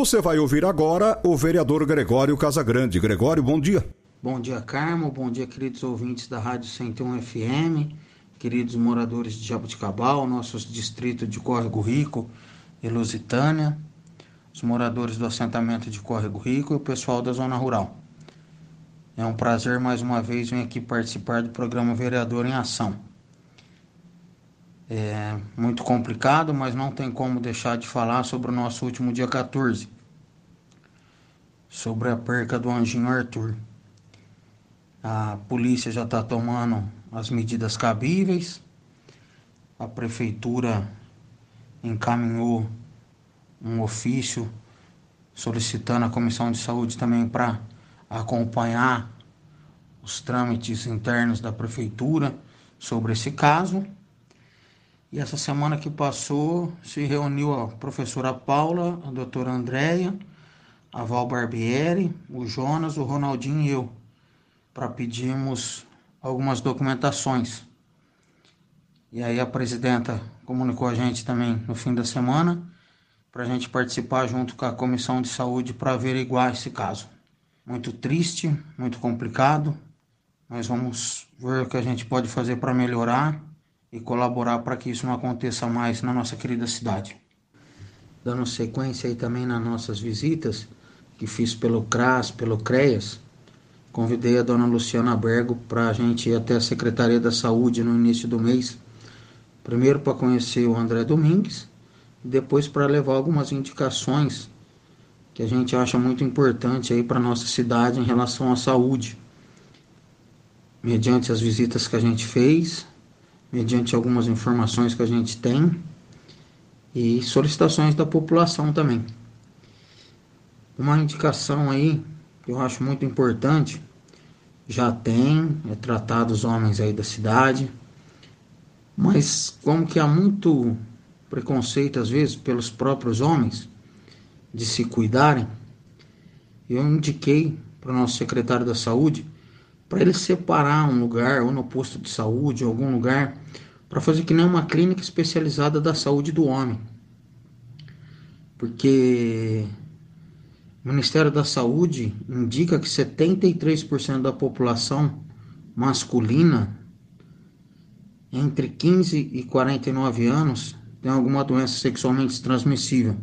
Você vai ouvir agora o vereador Gregório Casagrande. Gregório, bom dia. Bom dia, Carmo. Bom dia, queridos ouvintes da Rádio 101 FM, queridos moradores de Jabuticabal, nossos distritos de Córrego Rico e Lusitânia, os moradores do assentamento de Córrego Rico e o pessoal da zona rural. É um prazer mais uma vez vir aqui participar do programa Vereador em Ação. É muito complicado, mas não tem como deixar de falar sobre o nosso último dia 14, sobre a perca do anjinho Arthur. A polícia já está tomando as medidas cabíveis, a prefeitura encaminhou um ofício solicitando a comissão de saúde também para acompanhar os trâmites internos da prefeitura sobre esse caso. E essa semana que passou, se reuniu a professora Paula, a doutora Andréia, a Val Barbieri, o Jonas, o Ronaldinho e eu, para pedirmos algumas documentações. E aí a presidenta comunicou a gente também no fim da semana para a gente participar junto com a comissão de saúde para averiguar esse caso. Muito triste, muito complicado, mas vamos ver o que a gente pode fazer para melhorar e colaborar para que isso não aconteça mais na nossa querida cidade. Dando sequência aí também nas nossas visitas, que fiz pelo CRAS, pelo CREAS, convidei a dona Luciana Bergo para a gente ir até a Secretaria da Saúde no início do mês, primeiro para conhecer o André Domingues, e depois para levar algumas indicações que a gente acha muito importante aí para nossa cidade em relação à saúde. Mediante as visitas que a gente fez, mediante algumas informações que a gente tem e solicitações da população também. Uma indicação aí que eu acho muito importante, já tem, é tratado os homens aí da cidade, mas como que há muito preconceito às vezes pelos próprios homens de se cuidarem, eu indiquei para o nosso secretário da saúde para ele separar um lugar, ou no posto de saúde, algum lugar, para fazer que nem uma clínica especializada da saúde do homem. Porque o Ministério da Saúde indica que 73% da população masculina entre 15 e 49 anos tem alguma doença sexualmente transmissível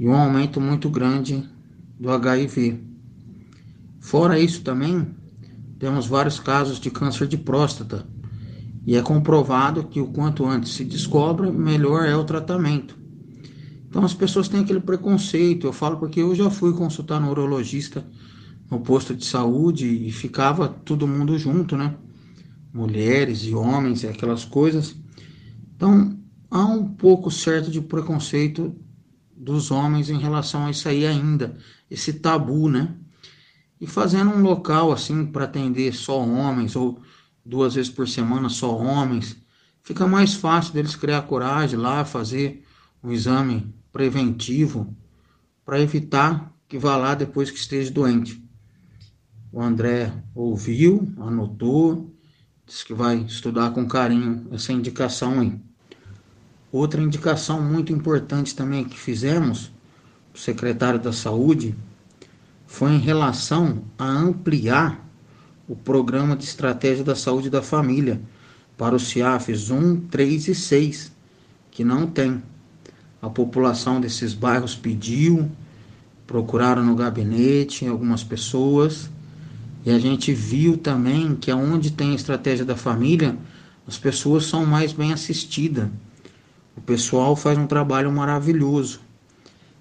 e um aumento muito grande do HIV. Fora isso também, temos vários casos de câncer de próstata e é comprovado que o quanto antes se descobre, melhor é o tratamento. Então as pessoas têm aquele preconceito. Eu falo porque eu já fui consultar no urologista no posto de saúde e ficava todo mundo junto, né? Mulheres e homens e aquelas coisas. Então há um pouco certo de preconceito dos homens em relação a isso aí ainda, esse tabu, né? E fazendo um local assim para atender só homens ou duas vezes por semana só homens, fica mais fácil deles criar coragem lá, fazer um exame preventivo para evitar que vá lá depois que esteja doente. O André ouviu, anotou, disse que vai estudar com carinho essa indicação aí. Outra indicação muito importante também que fizemos, o secretário da Saúde, foi em relação a ampliar o Programa de Estratégia da Saúde da Família para os CIAFs 1, 3 e 6, que não tem. A população desses bairros pediu, procuraram no gabinete algumas pessoas, e a gente viu também que aonde tem a estratégia da família, as pessoas são mais bem assistidas. O pessoal faz um trabalho maravilhoso.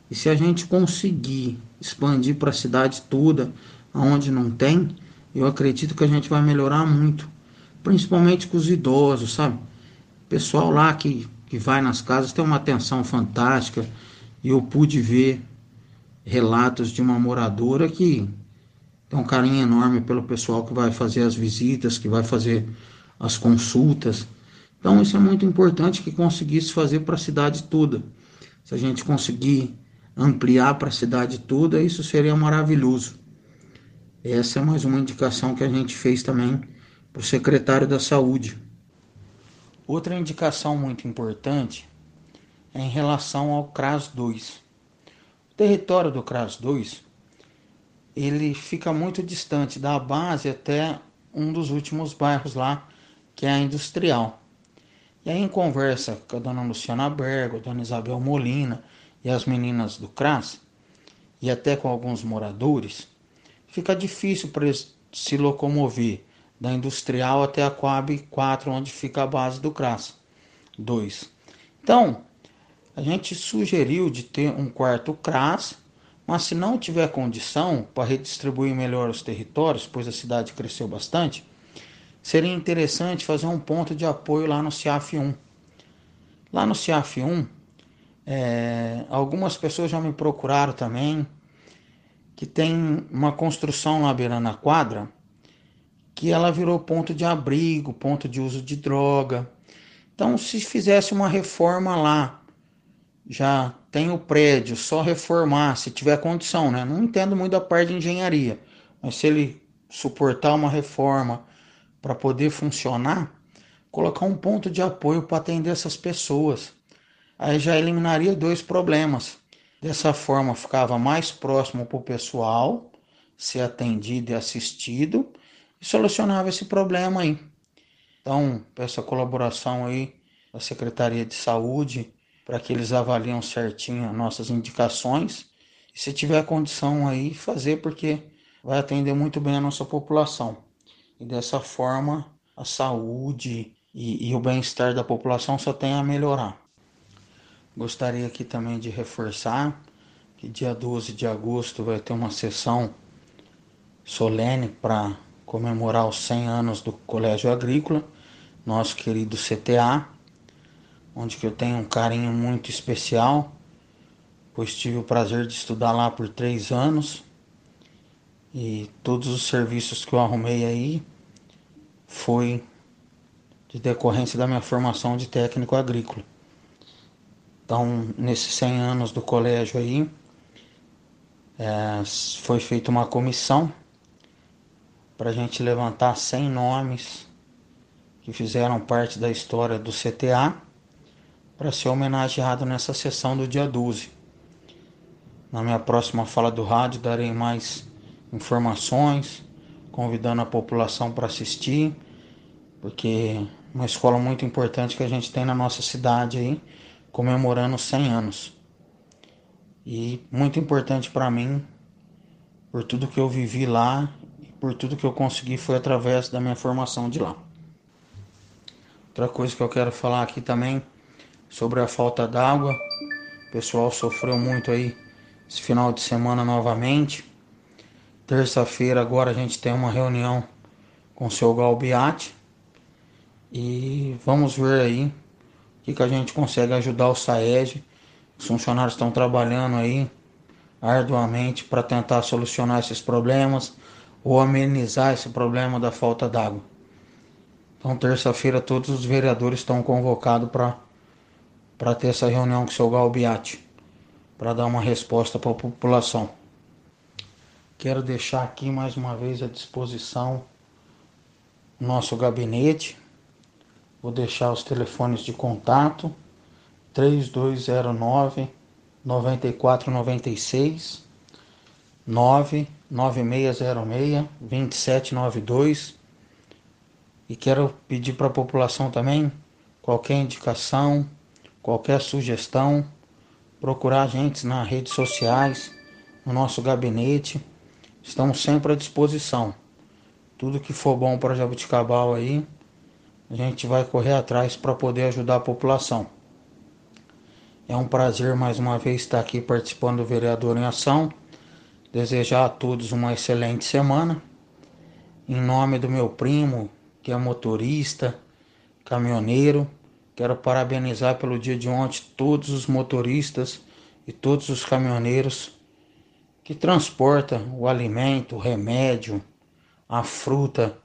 E se a gente conseguir expandir para a cidade toda, aonde não tem, eu acredito que a gente vai melhorar muito, principalmente com os idosos, sabe? Pessoal lá que, que vai nas casas tem uma atenção fantástica e eu pude ver relatos de uma moradora que tem um carinho enorme pelo pessoal que vai fazer as visitas, que vai fazer as consultas. Então isso é muito importante que conseguisse fazer para a cidade toda. Se a gente conseguir ampliar para a cidade toda, isso seria maravilhoso. Essa é mais uma indicação que a gente fez também para o secretário da Saúde. Outra indicação muito importante é em relação ao CRAS 2. O território do CRAS 2 ele fica muito distante da base até um dos últimos bairros lá, que é a Industrial. E aí, em conversa com a dona Luciana Bergo, a dona Isabel Molina e as meninas do CRAS, e até com alguns moradores, fica difícil para eles se locomover da Industrial até a Coab 4, onde fica a base do CRAS 2. Então, a gente sugeriu de ter um quarto CRAS, mas se não tiver condição para redistribuir melhor os territórios, pois a cidade cresceu bastante, seria interessante fazer um ponto de apoio lá no CIAF 1. Lá no CIAF 1, é, algumas pessoas já me procuraram também, que tem uma construção lá beirando a quadra, que ela virou ponto de abrigo, ponto de uso de droga. Então, se fizesse uma reforma lá, já tem o prédio, só reformar, se tiver condição, né? Não entendo muito da parte de engenharia, mas se ele suportar uma reforma para poder funcionar, colocar um ponto de apoio para atender essas pessoas. Aí já eliminaria dois problemas. Dessa forma, ficava mais próximo para o pessoal ser atendido e assistido e solucionava esse problema aí. Então, peço a colaboração aí da Secretaria de Saúde para que eles avaliem certinho nossas indicações e se tiver condição aí fazer porque vai atender muito bem a nossa população. E dessa forma a saúde e, e o bem-estar da população só tem a melhorar. Gostaria aqui também de reforçar que dia 12 de agosto vai ter uma sessão solene para comemorar os 100 anos do Colégio Agrícola, nosso querido CTA, onde que eu tenho um carinho muito especial, pois tive o prazer de estudar lá por três anos e todos os serviços que eu arrumei aí foi de decorrência da minha formação de técnico agrícola. Então, nesses 100 anos do colégio aí, é, foi feita uma comissão para a gente levantar 100 nomes que fizeram parte da história do CTA para ser homenageado nessa sessão do dia 12. Na minha próxima fala do rádio darei mais informações, convidando a população para assistir, porque é uma escola muito importante que a gente tem na nossa cidade aí comemorando 100 anos. E muito importante para mim, por tudo que eu vivi lá e por tudo que eu consegui foi através da minha formação de lá. Outra coisa que eu quero falar aqui também sobre a falta d'água. O pessoal sofreu muito aí esse final de semana novamente. Terça-feira agora a gente tem uma reunião com o seu Galbiati e vamos ver aí que, que a gente consegue ajudar o SAEG. Os funcionários estão trabalhando aí arduamente para tentar solucionar esses problemas ou amenizar esse problema da falta d'água. Então, terça-feira, todos os vereadores estão convocados para ter essa reunião com o seu Galbiati, para dar uma resposta para a população. Quero deixar aqui mais uma vez à disposição nosso gabinete Vou deixar os telefones de contato 3209 9496 99606 2792 e quero pedir para a população também qualquer indicação, qualquer sugestão, procurar a gente nas redes sociais, no nosso gabinete. Estamos sempre à disposição. Tudo que for bom para Jabuticabal aí, a gente vai correr atrás para poder ajudar a população. É um prazer mais uma vez estar aqui participando do Vereador em Ação. Desejar a todos uma excelente semana. Em nome do meu primo, que é motorista, caminhoneiro, quero parabenizar pelo dia de ontem todos os motoristas e todos os caminhoneiros que transporta o alimento, o remédio, a fruta,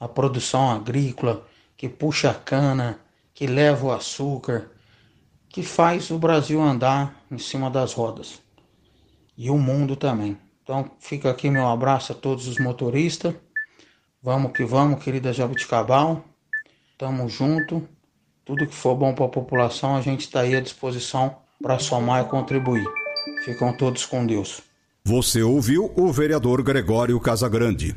a produção agrícola, que puxa a cana, que leva o açúcar, que faz o Brasil andar em cima das rodas. E o mundo também. Então fica aqui meu abraço a todos os motoristas. Vamos que vamos, querida Jabuticabal. Tamo junto. Tudo que for bom para a população, a gente está aí à disposição para somar e contribuir. Ficam todos com Deus. Você ouviu o vereador Gregório Casagrande.